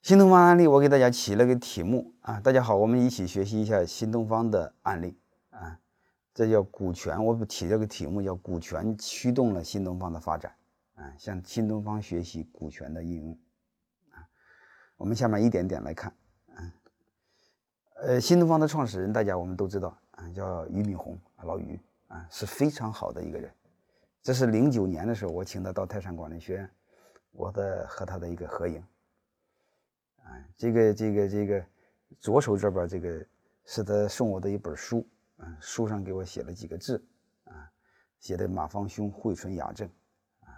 新东方案例，我给大家起了个题目啊，大家好，我们一起学习一下新东方的案例啊，这叫股权，我起了个题目叫股权驱动了新东方的发展啊，向新东方学习股权的应用啊，我们下面一点点来看啊，呃，新东方的创始人大家我们都知道啊，叫俞敏洪老俞啊，是非常好的一个人，这是零九年的时候我请他到泰山管理学院，我的和他的一个合影。啊，这个这个这个，左手这边这个是他送我的一本书，啊，书上给我写了几个字，啊，写的马方兄惠存雅正，啊，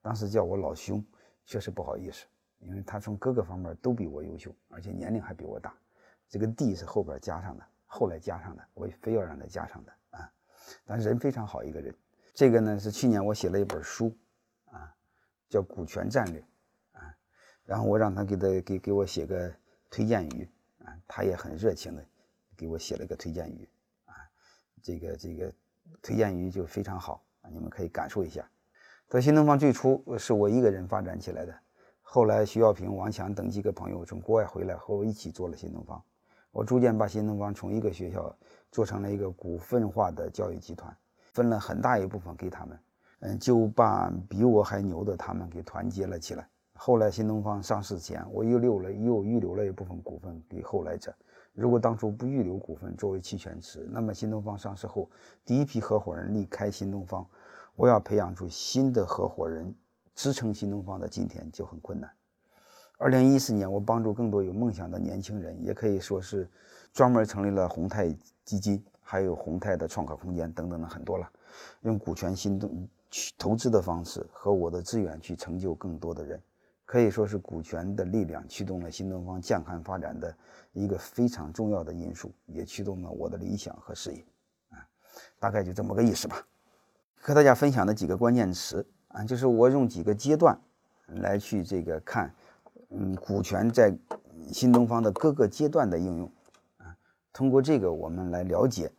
当时叫我老兄，确实不好意思，因为他从各个方面都比我优秀，而且年龄还比我大，这个弟是后边加上的，后来加上的，我非要让他加上的，啊，但人非常好一个人，这个呢是去年我写了一本书，啊，叫股权战略。然后我让他给他给给我写个推荐语啊，他也很热情的给我写了个推荐语啊，这个这个推荐语就非常好啊，你们可以感受一下。在新东方最初是我一个人发展起来的，后来徐小平、王强等几个朋友从国外回来和我一起做了新东方，我逐渐把新东方从一个学校做成了一个股份化的教育集团，分了很大一部分给他们，嗯，就把比我还牛的他们给团结了起来。后来新东方上市前，我又留了又预留了一部分股份给后来者。如果当初不预留股份作为期权池，那么新东方上市后，第一批合伙人离开新东方，我要培养出新的合伙人支撑新东方的今天就很困难。二零一四年，我帮助更多有梦想的年轻人，也可以说是专门成立了宏泰基金，还有宏泰的创客空间等等的很多了，用股权新动去投资的方式和我的资源去成就更多的人。可以说是股权的力量驱动了新东方健康发展的一个非常重要的因素，也驱动了我的理想和事业，啊，大概就这么个意思吧。和大家分享的几个关键词啊，就是我用几个阶段来去这个看，嗯，股权在新东方的各个阶段的应用，啊，通过这个我们来了解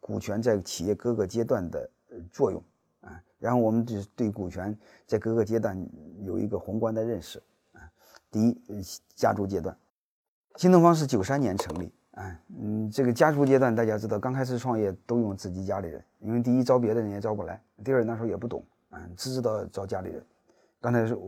股权在企业各个阶段的作用。然后我们就对股权在各个阶段有一个宏观的认识啊。第一，家族阶段，新东方是九三年成立啊。嗯，这个家族阶段大家知道，刚开始创业都用自己家里人，因为第一招别的人也招不来，第二那时候也不懂啊，只知道招家里人。刚才说，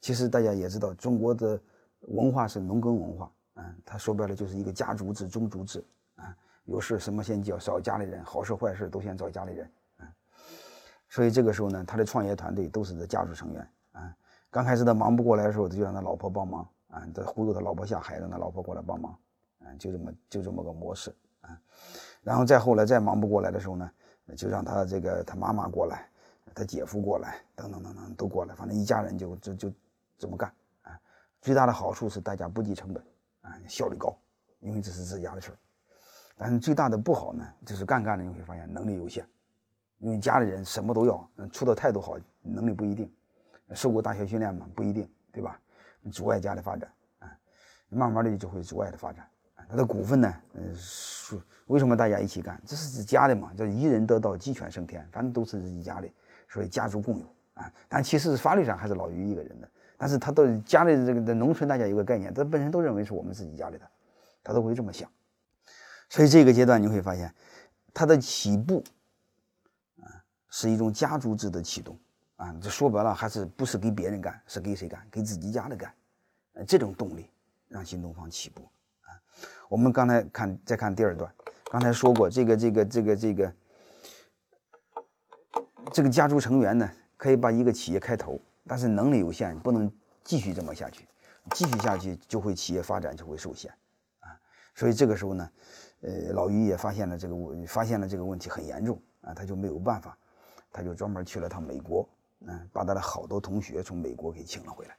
其实大家也知道，中国的文化是农耕文化啊，它说白了就是一个家族制、宗族制啊。有事什么先叫找家里人，好事坏事都先找家里人。所以这个时候呢，他的创业团队都是他家族成员啊。刚开始他忙不过来的时候，他就让他老婆帮忙啊，他忽悠他老婆下海，让他老婆过来帮忙，啊，就这么就这么个模式啊。然后再后来再忙不过来的时候呢，就让他这个他妈妈过来，他姐夫过来，等等等等都过来，反正一家人就就就这么干啊。最大的好处是大家不计成本啊，效率高，因为这是自家的事儿。但是最大的不好呢，就是干干的你会发现能力有限。因为家里人什么都要，出的态度好，能力不一定，受过大学训练嘛，不一定，对吧？阻碍家的发展啊，慢慢的就会阻碍的发展啊。他的股份呢，嗯，是为什么大家一起干？这是家的嘛，叫一人得道，鸡犬升天，反正都是自己家里，所以家族共有啊。但其实法律上还是老于一个人的，但是他到家里这个在农村，大家有个概念，他本身都认为是我们自己家里的，他都会这么想。所以这个阶段你会发现，他的起步。是一种家族制的启动啊，这说白了还是不是给别人干，是给谁干？给自己家的干。呃，这种动力让新东方起步啊。我们刚才看，再看第二段，刚才说过，这个这个这个这个这个家族成员呢，可以把一个企业开头，但是能力有限，不能继续这么下去，继续下去就会企业发展就会受限啊。所以这个时候呢，呃，老于也发现了这个问，发现了这个问题很严重啊，他就没有办法。他就专门去了趟美国，嗯，把他的好多同学从美国给请了回来，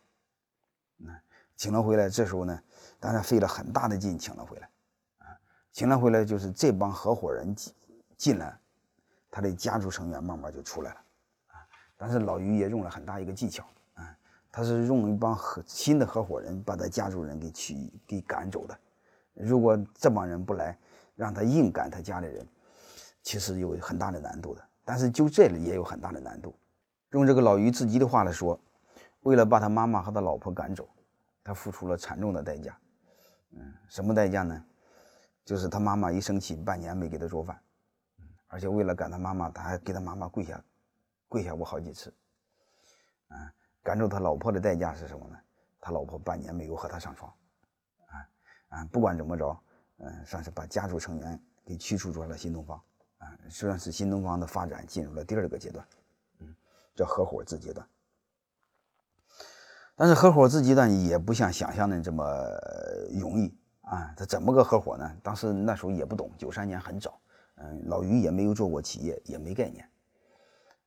嗯，请了回来。这时候呢，当然费了很大的劲请了回来，啊，请了回来就是这帮合伙人进进来，他的家族成员慢慢就出来了，啊，但是老于也用了很大一个技巧，啊，他是用一帮合新的合伙人把他家族人给取给赶走的。如果这帮人不来，让他硬赶他家里人，其实有很大的难度的。但是就这里也有很大的难度。用这个老于自己的话来说，为了把他妈妈和他老婆赶走，他付出了惨重的代价。嗯，什么代价呢？就是他妈妈一生气，半年没给他做饭，而且为了赶他妈妈，他还给他妈妈跪下，跪下过好几次。啊，赶走他老婆的代价是什么呢？他老婆半年没有和他上床。啊啊，不管怎么着，嗯，算是把家族成员给驱逐出了新东方。啊，算是新东方的发展进入了第二个阶段，嗯，叫合伙制阶段。但是合伙制阶段也不像想象的这么容易啊！他怎么个合伙呢？当时那时候也不懂，九三年很早，嗯，老于也没有做过企业，也没概念，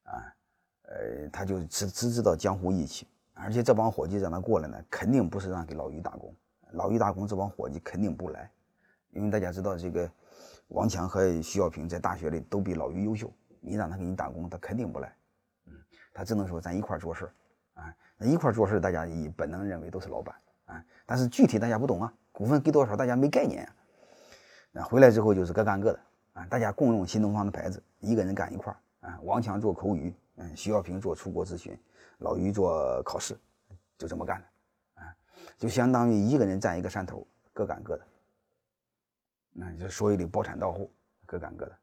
啊，呃，他就只只知道江湖义气，而且这帮伙计让他过来呢，肯定不是让给老于打工，老于打工这帮伙计肯定不来，因为大家知道这个王强和徐小平在大学里都比老于优秀，你让他给你打工，他肯定不来，嗯，他只能说咱一块做事啊。那一块做事，大家以本能认为都是老板啊，但是具体大家不懂啊，股份给多少，大家没概念啊。回来之后就是各干各的啊，大家共用新东方的牌子，一个人干一块啊。王强做口语，嗯，徐小平做出国咨询，老于做考试，就这么干的啊，就相当于一个人占一个山头，各干各的。那你就说一理包产到户，各干各的。